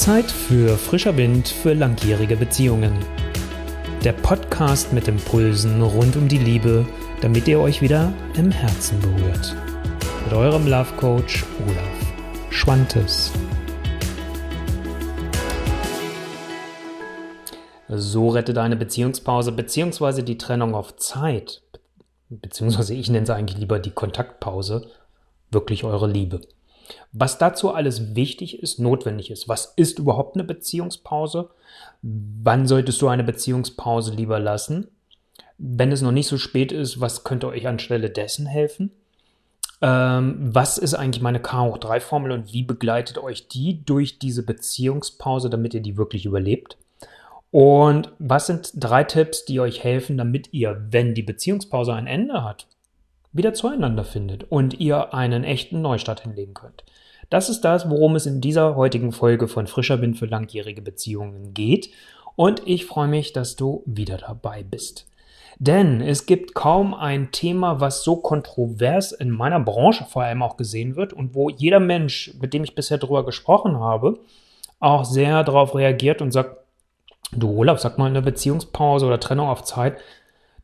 Zeit für frischer Wind für langjährige Beziehungen. Der Podcast mit Impulsen rund um die Liebe, damit ihr euch wieder im Herzen berührt. Mit eurem Love Coach Olaf Schwantes. So rette deine Beziehungspause bzw. die Trennung auf Zeit, beziehungsweise ich nenne es eigentlich lieber die Kontaktpause, wirklich eure Liebe. Was dazu alles wichtig ist, notwendig ist. Was ist überhaupt eine Beziehungspause? Wann solltest du eine Beziehungspause lieber lassen? Wenn es noch nicht so spät ist, was könnte euch anstelle dessen helfen? Ähm, was ist eigentlich meine K hoch 3 Formel und wie begleitet euch die durch diese Beziehungspause, damit ihr die wirklich überlebt? Und was sind drei Tipps, die euch helfen, damit ihr, wenn die Beziehungspause ein Ende hat, wieder zueinander findet und ihr einen echten Neustart hinlegen könnt. Das ist das, worum es in dieser heutigen Folge von Frischer Wind für langjährige Beziehungen geht. Und ich freue mich, dass du wieder dabei bist. Denn es gibt kaum ein Thema, was so kontrovers in meiner Branche vor allem auch gesehen wird und wo jeder Mensch, mit dem ich bisher darüber gesprochen habe, auch sehr darauf reagiert und sagt, du Olaf, sag mal eine Beziehungspause oder Trennung auf Zeit,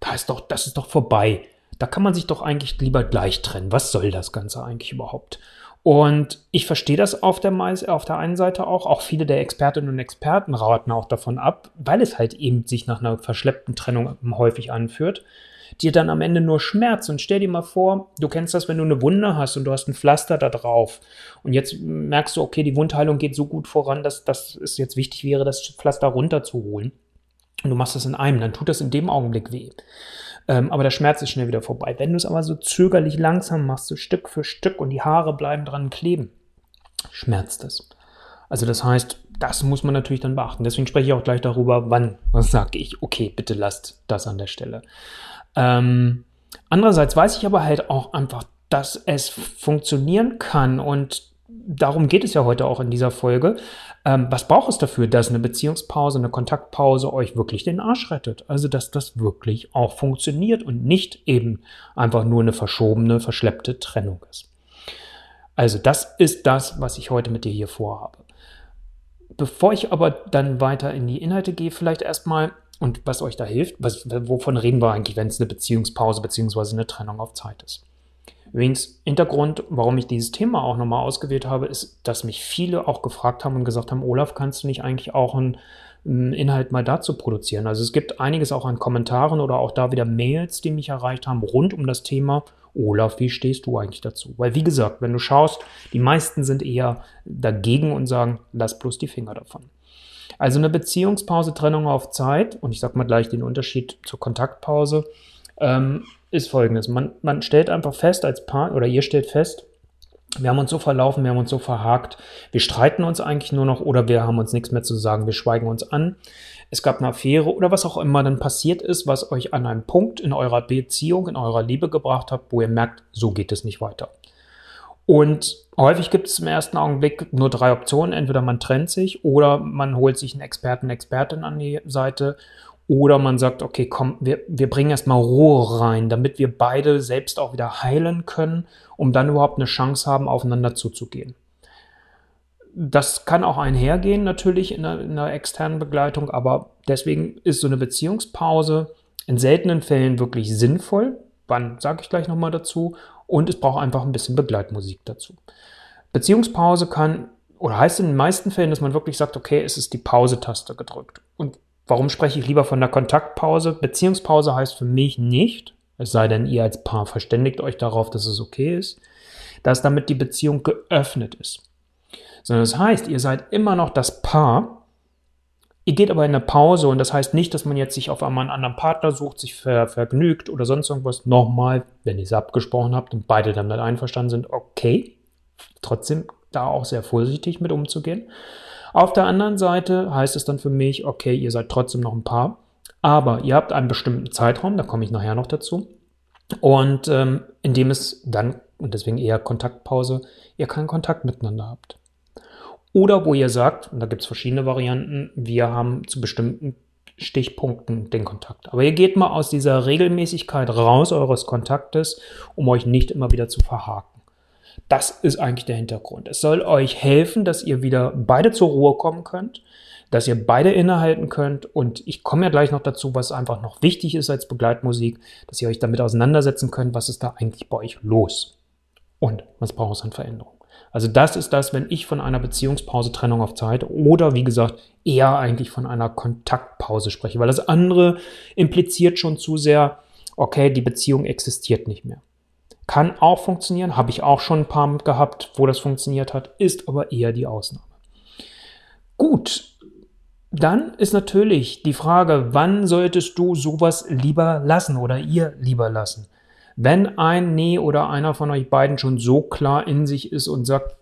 da ist doch, das ist doch vorbei. Da kann man sich doch eigentlich lieber gleich trennen. Was soll das Ganze eigentlich überhaupt? Und ich verstehe das auf der, auf der einen Seite auch. Auch viele der Expertinnen und Experten raten auch davon ab, weil es halt eben sich nach einer verschleppten Trennung häufig anführt, dir dann am Ende nur Schmerz. Und stell dir mal vor, du kennst das, wenn du eine Wunde hast und du hast ein Pflaster da drauf. Und jetzt merkst du, okay, die Wundheilung geht so gut voran, dass, dass es jetzt wichtig wäre, das Pflaster runterzuholen. Und du machst das in einem, dann tut das in dem Augenblick weh. Ähm, aber der Schmerz ist schnell wieder vorbei. Wenn du es aber so zögerlich langsam machst, so Stück für Stück und die Haare bleiben dran kleben, schmerzt es. Also das heißt, das muss man natürlich dann beachten. Deswegen spreche ich auch gleich darüber, wann was sage ich, okay, bitte lasst das an der Stelle. Ähm, andererseits weiß ich aber halt auch einfach, dass es funktionieren kann und darum geht es ja heute auch in dieser Folge. Ähm, was braucht es dafür, dass eine Beziehungspause, eine Kontaktpause euch wirklich den Arsch rettet? Also, dass das wirklich auch funktioniert und nicht eben einfach nur eine verschobene, verschleppte Trennung ist. Also, das ist das, was ich heute mit dir hier vorhabe. Bevor ich aber dann weiter in die Inhalte gehe, vielleicht erstmal, und was euch da hilft, was, wovon reden wir eigentlich, wenn es eine Beziehungspause bzw. eine Trennung auf Zeit ist? Übrigens, Hintergrund, warum ich dieses Thema auch nochmal ausgewählt habe, ist, dass mich viele auch gefragt haben und gesagt haben, Olaf, kannst du nicht eigentlich auch einen, einen Inhalt mal dazu produzieren? Also es gibt einiges auch an Kommentaren oder auch da wieder Mails, die mich erreicht haben rund um das Thema. Olaf, wie stehst du eigentlich dazu? Weil wie gesagt, wenn du schaust, die meisten sind eher dagegen und sagen, lass bloß die Finger davon. Also eine Beziehungspause, Trennung auf Zeit, und ich sage mal gleich den Unterschied zur Kontaktpause, ähm, ist folgendes. Man, man stellt einfach fest als Paar, oder ihr stellt fest, wir haben uns so verlaufen, wir haben uns so verhakt, wir streiten uns eigentlich nur noch oder wir haben uns nichts mehr zu sagen, wir schweigen uns an. Es gab eine Affäre oder was auch immer dann passiert ist, was euch an einen Punkt in eurer Beziehung, in eurer Liebe gebracht hat, wo ihr merkt, so geht es nicht weiter. Und häufig gibt es im ersten Augenblick nur drei Optionen. Entweder man trennt sich oder man holt sich einen Experten, Expertin an die Seite oder man sagt, okay, komm, wir, wir bringen erstmal Ruhe rein, damit wir beide selbst auch wieder heilen können, um dann überhaupt eine Chance haben, aufeinander zuzugehen. Das kann auch einhergehen natürlich in einer, in einer externen Begleitung, aber deswegen ist so eine Beziehungspause in seltenen Fällen wirklich sinnvoll. Wann sage ich gleich nochmal dazu. Und es braucht einfach ein bisschen Begleitmusik dazu. Beziehungspause kann oder heißt in den meisten Fällen, dass man wirklich sagt, okay, es ist die Pause-Taste gedrückt. Und Warum spreche ich lieber von der Kontaktpause? Beziehungspause heißt für mich nicht, es sei denn, ihr als Paar verständigt euch darauf, dass es okay ist, dass damit die Beziehung geöffnet ist. Sondern das heißt, ihr seid immer noch das Paar, ihr geht aber in eine Pause und das heißt nicht, dass man jetzt sich auf einmal einen anderen Partner sucht, sich ver vergnügt oder sonst irgendwas. Nochmal, wenn ihr es abgesprochen habt und beide dann einverstanden sind, okay. Trotzdem da auch sehr vorsichtig mit umzugehen. Auf der anderen Seite heißt es dann für mich, okay, ihr seid trotzdem noch ein Paar, aber ihr habt einen bestimmten Zeitraum, da komme ich nachher noch dazu. Und ähm, indem es dann, und deswegen eher Kontaktpause, ihr keinen Kontakt miteinander habt. Oder wo ihr sagt, und da gibt es verschiedene Varianten, wir haben zu bestimmten Stichpunkten den Kontakt. Aber ihr geht mal aus dieser Regelmäßigkeit raus eures Kontaktes, um euch nicht immer wieder zu verhaken. Das ist eigentlich der Hintergrund. Es soll euch helfen, dass ihr wieder beide zur Ruhe kommen könnt, dass ihr beide innehalten könnt. Und ich komme ja gleich noch dazu, was einfach noch wichtig ist als Begleitmusik, dass ihr euch damit auseinandersetzen könnt, was ist da eigentlich bei euch los und was braucht es an Veränderung. Also das ist das, wenn ich von einer Beziehungspause, Trennung auf Zeit oder wie gesagt eher eigentlich von einer Kontaktpause spreche, weil das andere impliziert schon zu sehr, okay, die Beziehung existiert nicht mehr. Kann auch funktionieren, habe ich auch schon ein paar gehabt, wo das funktioniert hat, ist aber eher die Ausnahme. Gut, dann ist natürlich die Frage, wann solltest du sowas lieber lassen oder ihr lieber lassen? Wenn ein Nee oder einer von euch beiden schon so klar in sich ist und sagt,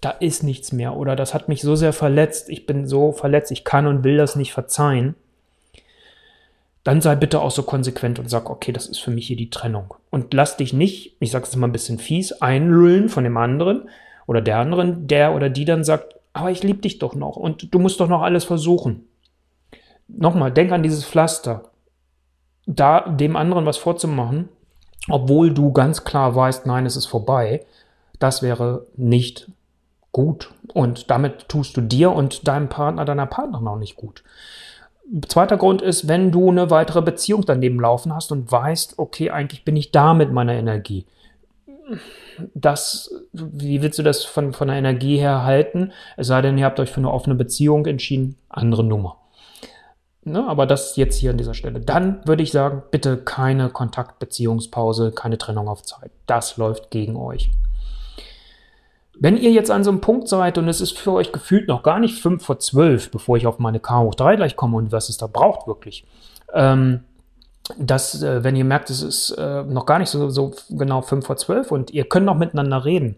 da ist nichts mehr oder das hat mich so sehr verletzt, ich bin so verletzt, ich kann und will das nicht verzeihen, dann sei bitte auch so konsequent und sag, okay, das ist für mich hier die Trennung. Und lass dich nicht, ich sage es mal ein bisschen fies, einlullen von dem anderen oder der anderen, der oder die dann sagt, aber ich liebe dich doch noch und du musst doch noch alles versuchen. Nochmal, denk an dieses Pflaster. Da dem anderen was vorzumachen, obwohl du ganz klar weißt, nein, es ist vorbei, das wäre nicht gut. Und damit tust du dir und deinem Partner, deiner Partnerin auch nicht gut. Zweiter Grund ist, wenn du eine weitere Beziehung daneben laufen hast und weißt, okay, eigentlich bin ich da mit meiner Energie. Das, wie willst du das von, von der Energie her halten? Es sei denn, ihr habt euch für eine offene Beziehung entschieden, andere Nummer. Ne, aber das jetzt hier an dieser Stelle. Dann würde ich sagen, bitte keine Kontaktbeziehungspause, keine Trennung auf Zeit. Das läuft gegen euch. Wenn ihr jetzt an so einem Punkt seid und es ist für euch gefühlt noch gar nicht 5 vor 12, bevor ich auf meine K hoch 3 gleich komme und was es da braucht wirklich, ähm, dass, äh, wenn ihr merkt, es ist äh, noch gar nicht so, so genau 5 vor 12 und ihr könnt noch miteinander reden,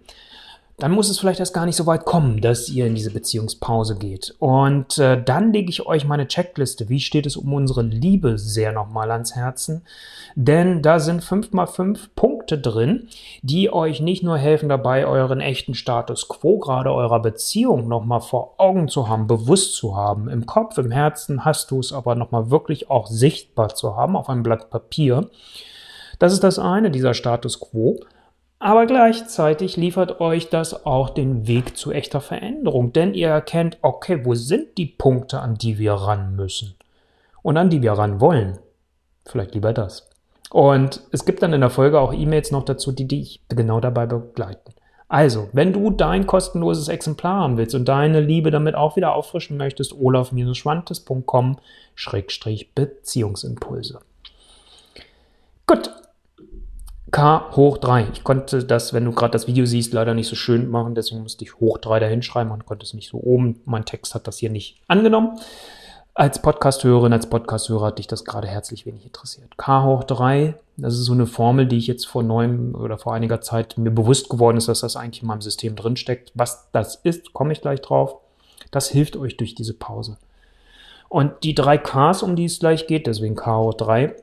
dann muss es vielleicht erst gar nicht so weit kommen, dass ihr in diese Beziehungspause geht. Und äh, dann lege ich euch meine Checkliste. Wie steht es um unsere Liebe sehr nochmal ans Herzen? Denn da sind fünf mal fünf Punkte drin, die euch nicht nur helfen dabei, euren echten Status quo, gerade eurer Beziehung nochmal vor Augen zu haben, bewusst zu haben. Im Kopf, im Herzen hast du es aber nochmal wirklich auch sichtbar zu haben auf einem Blatt Papier. Das ist das eine, dieser Status quo. Aber gleichzeitig liefert euch das auch den Weg zu echter Veränderung, denn ihr erkennt, okay, wo sind die Punkte, an die wir ran müssen und an die wir ran wollen. Vielleicht lieber das. Und es gibt dann in der Folge auch E-Mails noch dazu, die dich genau dabei begleiten. Also, wenn du dein kostenloses Exemplar haben willst und deine Liebe damit auch wieder auffrischen möchtest, olaf-schwantes.com-beziehungsimpulse. Gut, K hoch 3. Ich konnte das, wenn du gerade das Video siehst, leider nicht so schön machen, deswegen musste ich hoch 3 da hinschreiben und konnte es nicht so oben. Mein Text hat das hier nicht angenommen. Als Podcast-Hörerin, als Podcast-Hörer hat dich das gerade herzlich wenig interessiert. K hoch 3, das ist so eine Formel, die ich jetzt vor neuem oder vor einiger Zeit mir bewusst geworden ist, dass das eigentlich in meinem System drinsteckt. Was das ist, komme ich gleich drauf. Das hilft euch durch diese Pause. Und die drei Ks, um die es gleich geht, deswegen K hoch 3,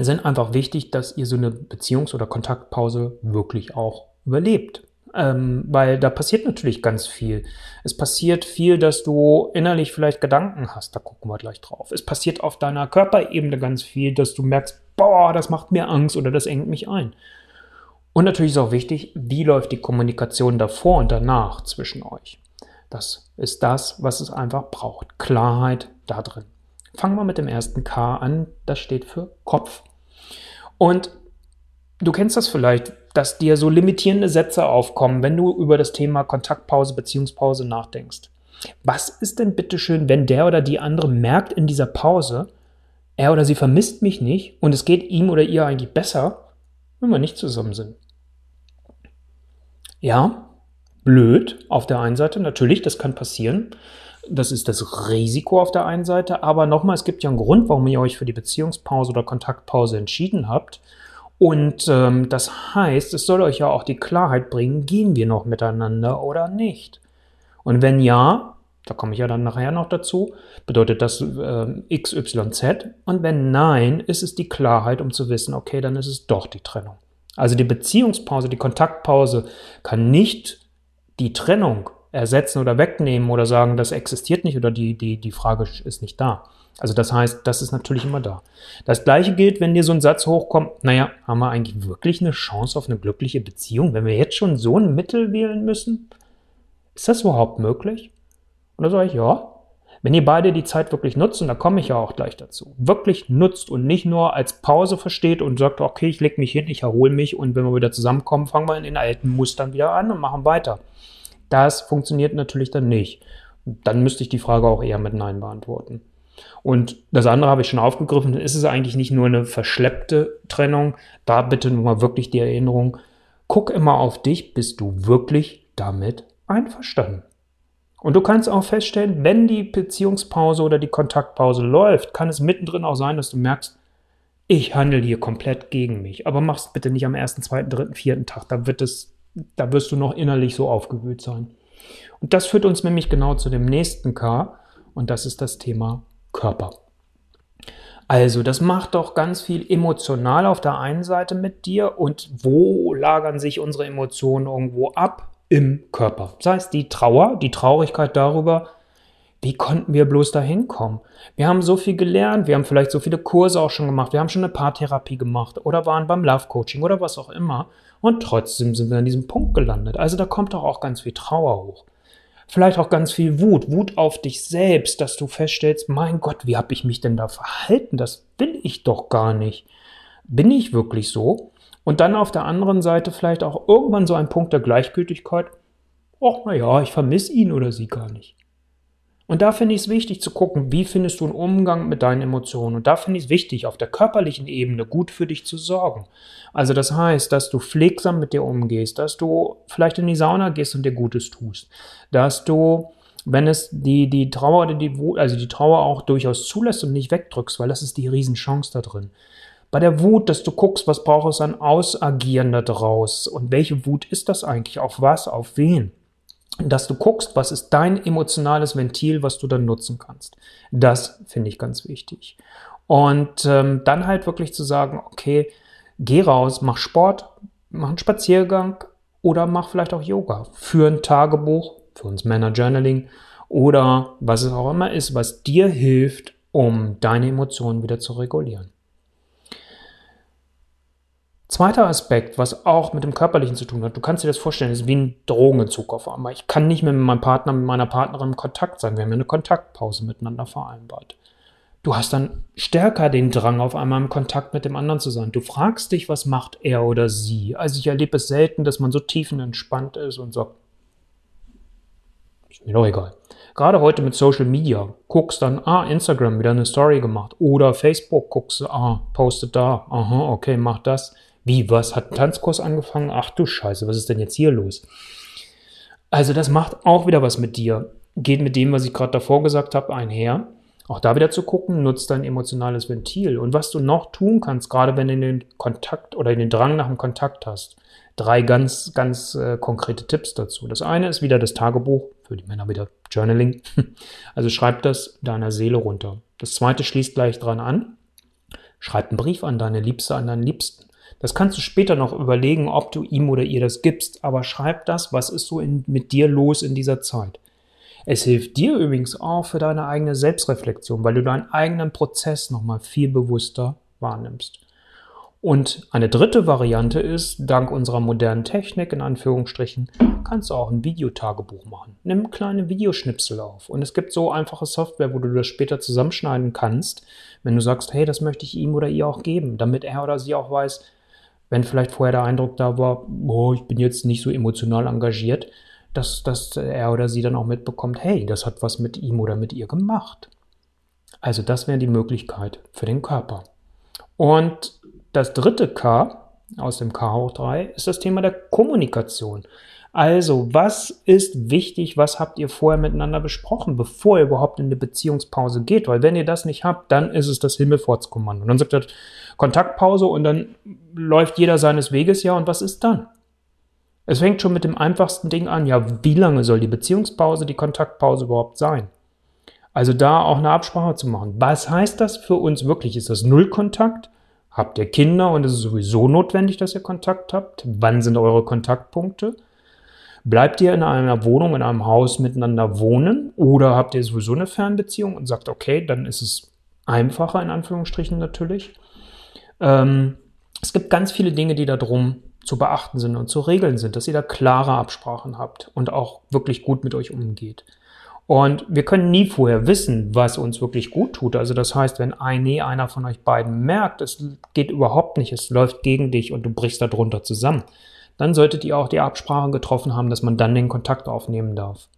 sind einfach wichtig, dass ihr so eine Beziehungs- oder Kontaktpause wirklich auch überlebt. Ähm, weil da passiert natürlich ganz viel. Es passiert viel, dass du innerlich vielleicht Gedanken hast, da gucken wir gleich drauf. Es passiert auf deiner Körperebene ganz viel, dass du merkst, boah, das macht mir Angst oder das engt mich ein. Und natürlich ist auch wichtig, wie läuft die Kommunikation davor und danach zwischen euch. Das ist das, was es einfach braucht. Klarheit da drin. Fangen wir mit dem ersten K an. Das steht für Kopf. Und du kennst das vielleicht, dass dir so limitierende Sätze aufkommen, wenn du über das Thema Kontaktpause, Beziehungspause nachdenkst. Was ist denn bitteschön, wenn der oder die andere merkt in dieser Pause, er oder sie vermisst mich nicht und es geht ihm oder ihr eigentlich besser, wenn wir nicht zusammen sind? Ja, blöd auf der einen Seite, natürlich, das kann passieren. Das ist das Risiko auf der einen Seite, aber nochmal, es gibt ja einen Grund, warum ihr euch für die Beziehungspause oder Kontaktpause entschieden habt. Und ähm, das heißt, es soll euch ja auch die Klarheit bringen, gehen wir noch miteinander oder nicht. Und wenn ja, da komme ich ja dann nachher noch dazu, bedeutet das äh, XYZ. Und wenn nein, ist es die Klarheit, um zu wissen, okay, dann ist es doch die Trennung. Also die Beziehungspause, die Kontaktpause kann nicht die Trennung ersetzen oder wegnehmen oder sagen, das existiert nicht oder die, die, die Frage ist nicht da. Also das heißt, das ist natürlich immer da. Das gleiche gilt, wenn dir so ein Satz hochkommt, naja, haben wir eigentlich wirklich eine Chance auf eine glückliche Beziehung, wenn wir jetzt schon so ein Mittel wählen müssen? Ist das überhaupt möglich? Und da sage ich, ja, wenn ihr beide die Zeit wirklich nutzt, und da komme ich ja auch gleich dazu, wirklich nutzt und nicht nur als Pause versteht und sagt, okay, ich lege mich hin, ich erhole mich und wenn wir wieder zusammenkommen, fangen wir in den alten Mustern wieder an und machen weiter. Das funktioniert natürlich dann nicht. Dann müsste ich die Frage auch eher mit Nein beantworten. Und das andere habe ich schon aufgegriffen, ist es eigentlich nicht nur eine verschleppte Trennung. Da bitte nur mal wirklich die Erinnerung, guck immer auf dich, bist du wirklich damit einverstanden? Und du kannst auch feststellen, wenn die Beziehungspause oder die Kontaktpause läuft, kann es mittendrin auch sein, dass du merkst, ich handle hier komplett gegen mich. Aber mach's bitte nicht am ersten, zweiten, dritten, vierten Tag. Da wird es, da wirst du noch innerlich so aufgewühlt sein. Und das führt uns nämlich genau zu dem nächsten K. Und das ist das Thema Körper. Also, das macht doch ganz viel emotional auf der einen Seite mit dir. Und wo lagern sich unsere Emotionen irgendwo ab? im Körper. Sei es die Trauer, die Traurigkeit darüber, wie konnten wir bloß da hinkommen? Wir haben so viel gelernt, wir haben vielleicht so viele Kurse auch schon gemacht, wir haben schon eine Paartherapie gemacht oder waren beim Love Coaching oder was auch immer und trotzdem sind wir an diesem Punkt gelandet. Also da kommt doch auch ganz viel Trauer hoch. Vielleicht auch ganz viel Wut, Wut auf dich selbst, dass du feststellst, mein Gott, wie habe ich mich denn da verhalten? Das will ich doch gar nicht. Bin ich wirklich so? Und dann auf der anderen Seite vielleicht auch irgendwann so ein Punkt der Gleichgültigkeit. Och, naja, ich vermisse ihn oder sie gar nicht. Und da finde ich es wichtig zu gucken, wie findest du einen Umgang mit deinen Emotionen. Und da finde ich es wichtig, auf der körperlichen Ebene gut für dich zu sorgen. Also das heißt, dass du pflegsam mit dir umgehst, dass du vielleicht in die Sauna gehst und dir Gutes tust, dass du, wenn es die, die Trauer oder die Wut, also die Trauer auch durchaus zulässt und nicht wegdrückst, weil das ist die Riesenchance da drin bei der Wut, dass du guckst, was braucht es an Ausagieren daraus und welche Wut ist das eigentlich, auf was, auf wen. Dass du guckst, was ist dein emotionales Ventil, was du dann nutzen kannst. Das finde ich ganz wichtig. Und ähm, dann halt wirklich zu sagen, okay, geh raus, mach Sport, mach einen Spaziergang oder mach vielleicht auch Yoga. Für ein Tagebuch, für uns Männer Journaling oder was es auch immer ist, was dir hilft, um deine Emotionen wieder zu regulieren. Zweiter Aspekt, was auch mit dem Körperlichen zu tun hat, du kannst dir das vorstellen, ist wie ein Drogenentzug auf einmal. Ich kann nicht mehr mit meinem Partner, mit meiner Partnerin in Kontakt sein. Wir haben ja eine Kontaktpause miteinander vereinbart. Du hast dann stärker den Drang, auf einmal im Kontakt mit dem anderen zu sein. Du fragst dich, was macht er oder sie. Also ich erlebe es selten, dass man so tiefenentspannt ist und sagt, ist mir doch egal. Gerade heute mit Social Media. Guckst dann, ah, Instagram wieder eine Story gemacht. Oder Facebook guckst ah, postet da. Aha, okay, mach das. Wie, was? Hat ein Tanzkurs angefangen? Ach du Scheiße, was ist denn jetzt hier los? Also das macht auch wieder was mit dir. Geht mit dem, was ich gerade davor gesagt habe, einher. Auch da wieder zu gucken, nutzt dein emotionales Ventil. Und was du noch tun kannst, gerade wenn du den Kontakt oder den Drang nach dem Kontakt hast. Drei ganz, ganz äh, konkrete Tipps dazu. Das eine ist wieder das Tagebuch, für die Männer wieder Journaling. Also schreib das deiner Seele runter. Das zweite schließt gleich dran an. Schreib einen Brief an deine Liebste, an deinen Liebsten. Das kannst du später noch überlegen, ob du ihm oder ihr das gibst, aber schreib das, was ist so in, mit dir los in dieser Zeit. Es hilft dir übrigens auch für deine eigene Selbstreflexion, weil du deinen eigenen Prozess nochmal viel bewusster wahrnimmst. Und eine dritte Variante ist, dank unserer modernen Technik, in Anführungsstrichen, kannst du auch ein Videotagebuch machen. Nimm kleine Videoschnipsel auf. Und es gibt so einfache Software, wo du das später zusammenschneiden kannst, wenn du sagst, hey, das möchte ich ihm oder ihr auch geben, damit er oder sie auch weiß, wenn vielleicht vorher der Eindruck da war, oh, ich bin jetzt nicht so emotional engagiert, dass, dass er oder sie dann auch mitbekommt, hey, das hat was mit ihm oder mit ihr gemacht. Also das wäre die Möglichkeit für den Körper. Und das dritte K aus dem K hoch 3 ist das Thema der Kommunikation. Also, was ist wichtig? Was habt ihr vorher miteinander besprochen, bevor ihr überhaupt in eine Beziehungspause geht? Weil wenn ihr das nicht habt, dann ist es das Himmelfahrtskommando. Und dann sagt ihr Kontaktpause und dann läuft jeder seines Weges. Ja, und was ist dann? Es fängt schon mit dem einfachsten Ding an. Ja, wie lange soll die Beziehungspause, die Kontaktpause überhaupt sein? Also da auch eine Absprache zu machen. Was heißt das für uns wirklich? Ist das Nullkontakt? Habt ihr Kinder und es ist sowieso notwendig, dass ihr Kontakt habt? Wann sind eure Kontaktpunkte? Bleibt ihr in einer Wohnung, in einem Haus miteinander wohnen oder habt ihr sowieso eine Fernbeziehung und sagt, okay, dann ist es einfacher in Anführungsstrichen natürlich. Ähm, es gibt ganz viele Dinge, die da drum zu beachten sind und zu regeln sind, dass ihr da klare Absprachen habt und auch wirklich gut mit euch umgeht. Und wir können nie vorher wissen, was uns wirklich gut tut. Also das heißt, wenn ein, nee, einer von euch beiden merkt, es geht überhaupt nicht, es läuft gegen dich und du brichst darunter zusammen, dann solltet ihr auch die Absprache getroffen haben, dass man dann den Kontakt aufnehmen darf.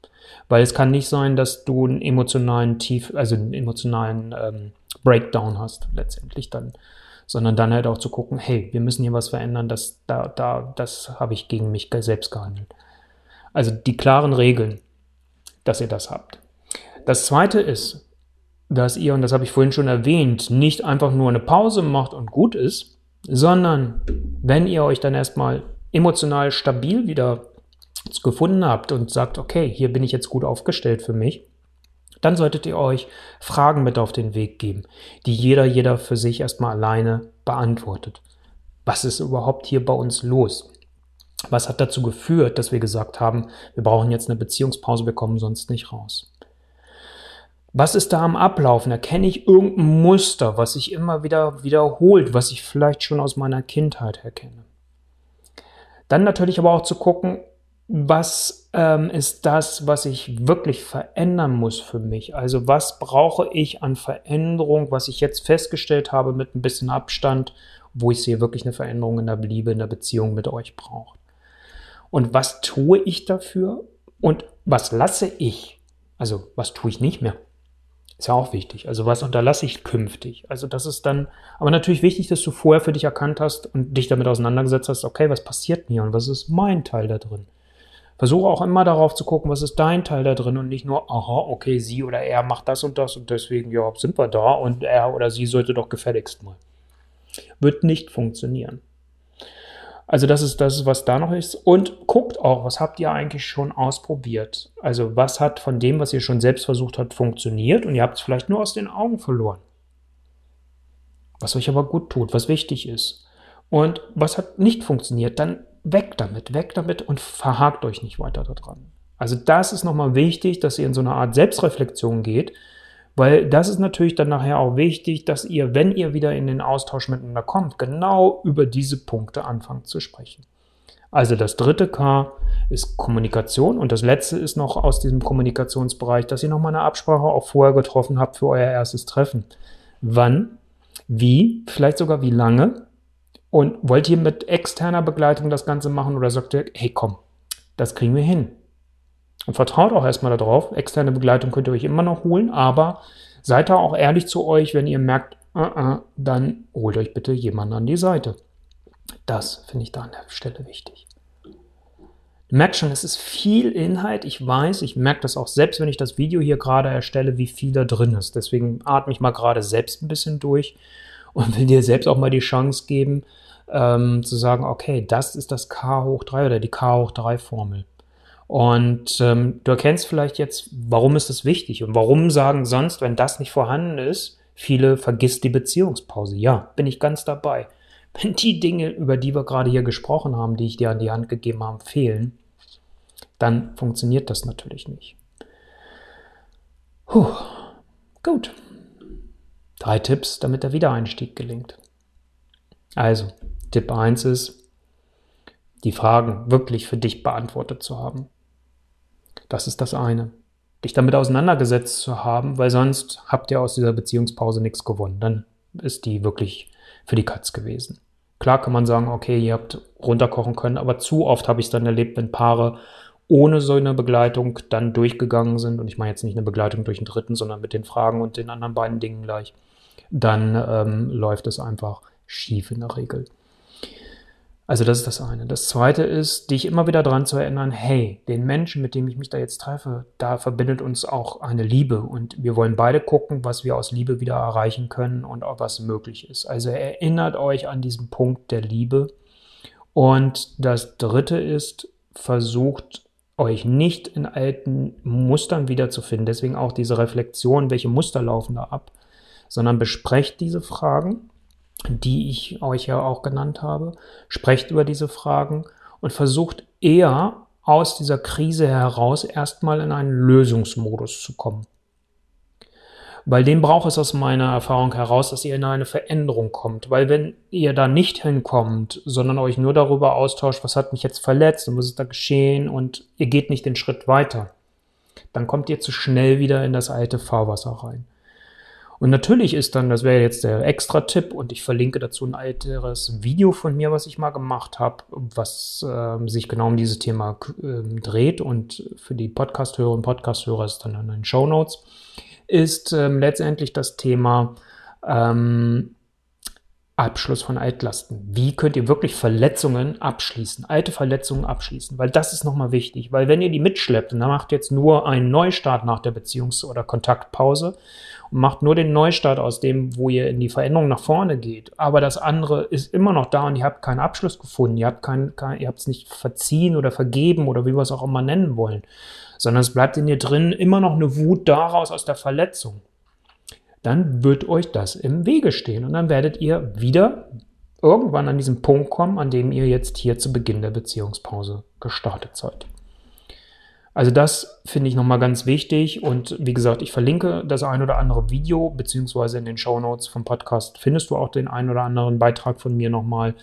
Weil es kann nicht sein, dass du einen emotionalen Tief, also einen emotionalen ähm, Breakdown hast, letztendlich dann sondern dann halt auch zu gucken, hey, wir müssen hier was verändern, das, da, da, das habe ich gegen mich selbst gehandelt. Also die klaren Regeln, dass ihr das habt. Das zweite ist, dass ihr, und das habe ich vorhin schon erwähnt, nicht einfach nur eine Pause macht und gut ist, sondern wenn ihr euch dann erstmal emotional stabil wieder gefunden habt und sagt, okay, hier bin ich jetzt gut aufgestellt für mich, dann solltet ihr euch Fragen mit auf den Weg geben, die jeder, jeder für sich erstmal alleine beantwortet. Was ist überhaupt hier bei uns los? Was hat dazu geführt, dass wir gesagt haben, wir brauchen jetzt eine Beziehungspause, wir kommen sonst nicht raus? Was ist da am Ablaufen? Erkenne ich irgendein Muster, was sich immer wieder wiederholt, was ich vielleicht schon aus meiner Kindheit erkenne? Dann natürlich aber auch zu gucken, was ähm, ist das, was ich wirklich verändern muss für mich? Also was brauche ich an Veränderung, was ich jetzt festgestellt habe mit ein bisschen Abstand, wo ich sehe wirklich eine Veränderung in der Liebe, in der Beziehung mit euch braucht. Und was tue ich dafür und was lasse ich? Also was tue ich nicht mehr? Ist ja auch wichtig. Also was unterlasse ich künftig? Also das ist dann, aber natürlich wichtig, dass du vorher für dich erkannt hast und dich damit auseinandergesetzt hast, okay, was passiert mir und was ist mein Teil da drin? Versuche auch immer darauf zu gucken, was ist dein Teil da drin und nicht nur, aha, okay, sie oder er macht das und das und deswegen, ja, sind wir da und er oder sie sollte doch gefälligst mal. Wird nicht funktionieren. Also das ist das, was da noch ist. Und guckt auch, was habt ihr eigentlich schon ausprobiert? Also was hat von dem, was ihr schon selbst versucht habt, funktioniert und ihr habt es vielleicht nur aus den Augen verloren. Was euch aber gut tut, was wichtig ist. Und was hat nicht funktioniert, dann weg damit, weg damit und verhakt euch nicht weiter daran. Also das ist nochmal wichtig, dass ihr in so eine Art Selbstreflexion geht, weil das ist natürlich dann nachher auch wichtig, dass ihr, wenn ihr wieder in den Austausch miteinander kommt, genau über diese Punkte anfangt zu sprechen. Also das dritte K ist Kommunikation und das letzte ist noch aus diesem Kommunikationsbereich, dass ihr nochmal eine Absprache auch vorher getroffen habt für euer erstes Treffen. Wann, wie, vielleicht sogar wie lange und wollt ihr mit externer Begleitung das Ganze machen oder sagt ihr, hey komm, das kriegen wir hin. Und vertraut auch erstmal darauf. Externe Begleitung könnt ihr euch immer noch holen, aber seid da auch ehrlich zu euch, wenn ihr merkt, uh -uh, dann holt euch bitte jemanden an die Seite. Das finde ich da an der Stelle wichtig. Du merkst schon, es ist viel Inhalt. Ich weiß, ich merke das auch selbst, wenn ich das Video hier gerade erstelle, wie viel da drin ist. Deswegen atme ich mal gerade selbst ein bisschen durch und will dir selbst auch mal die Chance geben, ähm, zu sagen, okay, das ist das K hoch 3 oder die K hoch 3 Formel. Und ähm, du erkennst vielleicht jetzt, warum ist das wichtig und warum sagen sonst, wenn das nicht vorhanden ist, viele vergisst die Beziehungspause. Ja, bin ich ganz dabei. Wenn die Dinge, über die wir gerade hier gesprochen haben, die ich dir an die Hand gegeben habe, fehlen, dann funktioniert das natürlich nicht. Puh, gut. Drei Tipps, damit der Wiedereinstieg gelingt. Also, Tipp 1 ist, die Fragen wirklich für dich beantwortet zu haben. Das ist das eine. Dich damit auseinandergesetzt zu haben, weil sonst habt ihr aus dieser Beziehungspause nichts gewonnen. Dann ist die wirklich für die Katz gewesen. Klar kann man sagen, okay, ihr habt runterkochen können, aber zu oft habe ich es dann erlebt, wenn Paare ohne so eine Begleitung dann durchgegangen sind, und ich meine jetzt nicht eine Begleitung durch den Dritten, sondern mit den Fragen und den anderen beiden Dingen gleich, dann ähm, läuft es einfach schief in der Regel. Also das ist das eine. Das zweite ist, dich immer wieder daran zu erinnern, hey, den Menschen, mit dem ich mich da jetzt treffe, da verbindet uns auch eine Liebe und wir wollen beide gucken, was wir aus Liebe wieder erreichen können und auch was möglich ist. Also erinnert euch an diesen Punkt der Liebe. Und das dritte ist, versucht euch nicht in alten Mustern wiederzufinden. Deswegen auch diese Reflexion, welche Muster laufen da ab, sondern besprecht diese Fragen die ich euch ja auch genannt habe. Sprecht über diese Fragen und versucht eher aus dieser Krise heraus erstmal in einen Lösungsmodus zu kommen. Weil den braucht es aus meiner Erfahrung heraus, dass ihr in eine Veränderung kommt. Weil wenn ihr da nicht hinkommt, sondern euch nur darüber austauscht, was hat mich jetzt verletzt und was ist da geschehen und ihr geht nicht den Schritt weiter, dann kommt ihr zu schnell wieder in das alte Fahrwasser rein. Und natürlich ist dann, das wäre jetzt der extra Tipp und ich verlinke dazu ein älteres Video von mir, was ich mal gemacht habe, was äh, sich genau um dieses Thema äh, dreht. Und für die Podcast-Hörer und Podcast-Hörer ist dann in den Show Notes ist ähm, letztendlich das Thema ähm, Abschluss von Altlasten. Wie könnt ihr wirklich Verletzungen abschließen, alte Verletzungen abschließen? Weil das ist nochmal wichtig, weil wenn ihr die mitschleppt und dann macht jetzt nur einen Neustart nach der Beziehungs- oder Kontaktpause und macht nur den Neustart aus dem, wo ihr in die Veränderung nach vorne geht, aber das andere ist immer noch da und ihr habt keinen Abschluss gefunden, ihr habt kein, kein ihr es nicht verziehen oder vergeben oder wie wir es auch immer nennen wollen, sondern es bleibt in dir drin immer noch eine Wut daraus aus der Verletzung, dann wird euch das im Wege stehen und dann werdet ihr wieder irgendwann an diesen Punkt kommen, an dem ihr jetzt hier zu Beginn der Beziehungspause gestartet seid. Also das finde ich nochmal ganz wichtig und wie gesagt, ich verlinke das ein oder andere Video, beziehungsweise in den Show Notes vom Podcast findest du auch den ein oder anderen Beitrag von mir nochmal,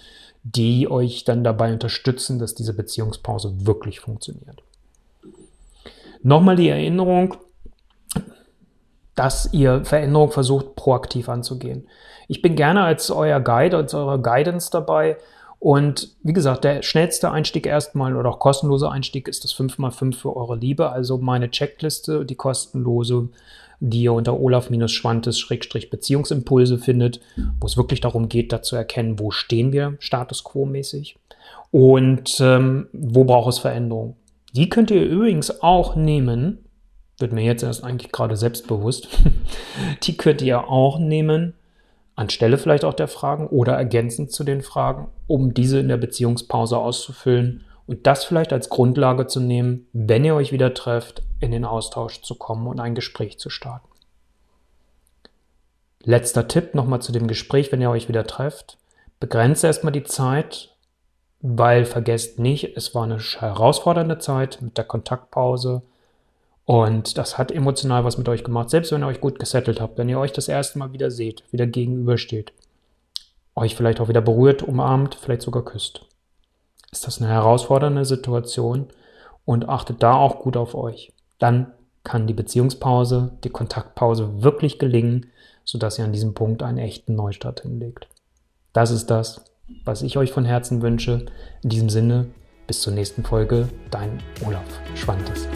die euch dann dabei unterstützen, dass diese Beziehungspause wirklich funktioniert. Nochmal die Erinnerung, dass ihr Veränderung versucht, proaktiv anzugehen. Ich bin gerne als euer Guide, als eure Guidance dabei. Und wie gesagt, der schnellste Einstieg erstmal oder auch kostenlose Einstieg ist das 5x5 für eure Liebe. Also meine Checkliste, die kostenlose, die ihr unter Olaf-Schwantes-Beziehungsimpulse findet, wo es wirklich darum geht, da zu erkennen, wo stehen wir Status quo-mäßig und ähm, wo braucht es Veränderung. Die könnt ihr übrigens auch nehmen, wird mir jetzt erst eigentlich gerade selbstbewusst, die könnt ihr auch nehmen, anstelle vielleicht auch der Fragen oder ergänzend zu den Fragen, um diese in der Beziehungspause auszufüllen und das vielleicht als Grundlage zu nehmen, wenn ihr euch wieder trefft, in den Austausch zu kommen und ein Gespräch zu starten. Letzter Tipp nochmal zu dem Gespräch, wenn ihr euch wieder trefft. Begrenzt erstmal die Zeit weil vergesst nicht, es war eine herausfordernde Zeit mit der Kontaktpause und das hat emotional was mit euch gemacht, selbst wenn ihr euch gut gesettelt habt, wenn ihr euch das erste Mal wieder seht, wieder gegenübersteht, euch vielleicht auch wieder berührt, umarmt, vielleicht sogar küsst. Ist das eine herausfordernde Situation und achtet da auch gut auf euch. Dann kann die Beziehungspause, die Kontaktpause wirklich gelingen, sodass ihr an diesem Punkt einen echten Neustart hinlegt. Das ist das, was ich euch von Herzen wünsche. In diesem Sinne, bis zur nächsten Folge, dein Olaf Schwantes.